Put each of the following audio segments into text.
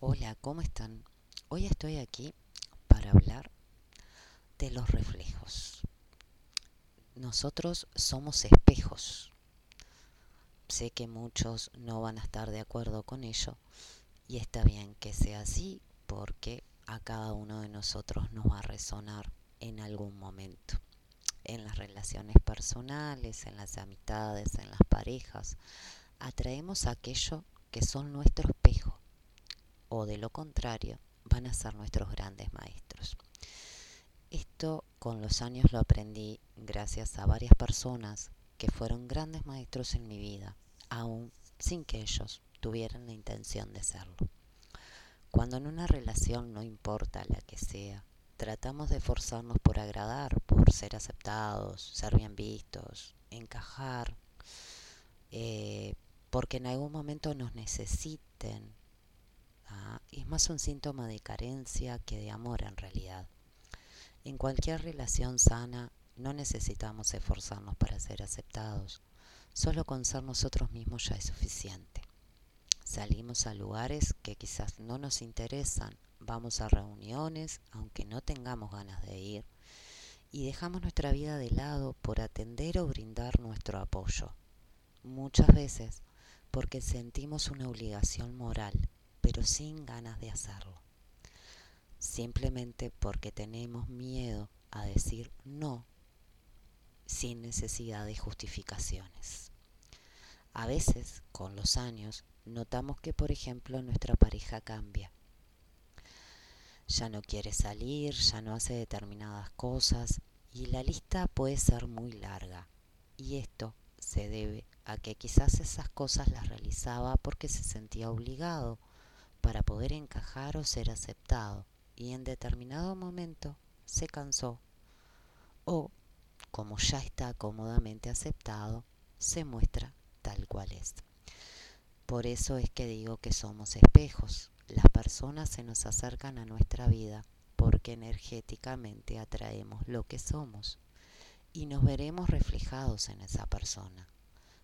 Hola, ¿cómo están? Hoy estoy aquí para hablar de los reflejos. Nosotros somos espejos. Sé que muchos no van a estar de acuerdo con ello y está bien que sea así porque a cada uno de nosotros nos va a resonar en algún momento. En las relaciones personales, en las amistades, en las parejas, atraemos aquello que son nuestro espejo o de lo contrario van a ser nuestros grandes maestros. Esto con los años lo aprendí gracias a varias personas que fueron grandes maestros en mi vida, aún sin que ellos tuvieran la intención de serlo. Cuando en una relación, no importa la que sea, tratamos de esforzarnos por agradar, por ser aceptados, ser bien vistos, encajar, eh, porque en algún momento nos necesiten, es más un síntoma de carencia que de amor en realidad. En cualquier relación sana no necesitamos esforzarnos para ser aceptados, solo con ser nosotros mismos ya es suficiente. Salimos a lugares que quizás no nos interesan, vamos a reuniones aunque no tengamos ganas de ir y dejamos nuestra vida de lado por atender o brindar nuestro apoyo. Muchas veces porque sentimos una obligación moral pero sin ganas de hacerlo. Simplemente porque tenemos miedo a decir no sin necesidad de justificaciones. A veces, con los años, notamos que, por ejemplo, nuestra pareja cambia. Ya no quiere salir, ya no hace determinadas cosas y la lista puede ser muy larga. Y esto se debe a que quizás esas cosas las realizaba porque se sentía obligado para poder encajar o ser aceptado y en determinado momento se cansó o, como ya está cómodamente aceptado, se muestra tal cual es. Por eso es que digo que somos espejos. Las personas se nos acercan a nuestra vida porque energéticamente atraemos lo que somos y nos veremos reflejados en esa persona.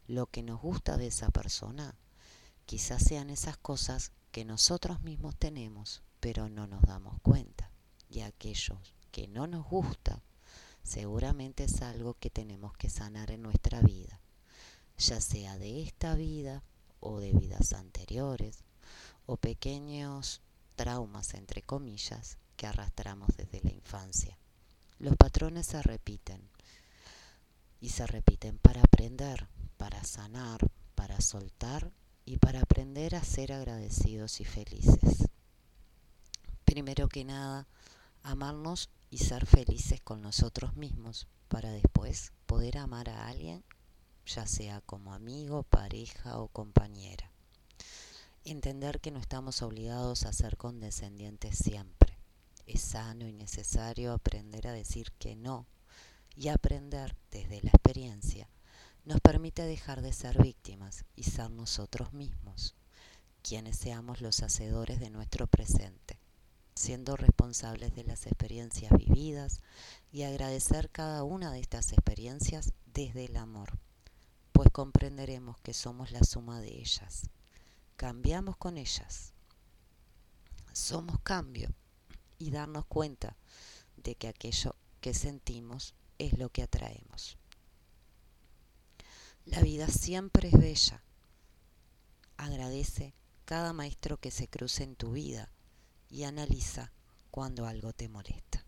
Lo que nos gusta de esa persona quizás sean esas cosas que nosotros mismos tenemos, pero no nos damos cuenta. Y aquellos que no nos gusta, seguramente es algo que tenemos que sanar en nuestra vida, ya sea de esta vida o de vidas anteriores, o pequeños traumas, entre comillas, que arrastramos desde la infancia. Los patrones se repiten y se repiten para aprender, para sanar, para soltar y para aprender a ser agradecidos y felices. Primero que nada, amarnos y ser felices con nosotros mismos para después poder amar a alguien, ya sea como amigo, pareja o compañera. Entender que no estamos obligados a ser condescendientes siempre. Es sano y necesario aprender a decir que no y aprender desde la experiencia nos permite dejar de ser víctimas y ser nosotros mismos, quienes seamos los hacedores de nuestro presente, siendo responsables de las experiencias vividas y agradecer cada una de estas experiencias desde el amor, pues comprenderemos que somos la suma de ellas. Cambiamos con ellas. Somos cambio y darnos cuenta de que aquello que sentimos es lo que atraemos. La vida siempre es bella. Agradece cada maestro que se cruce en tu vida y analiza cuando algo te molesta.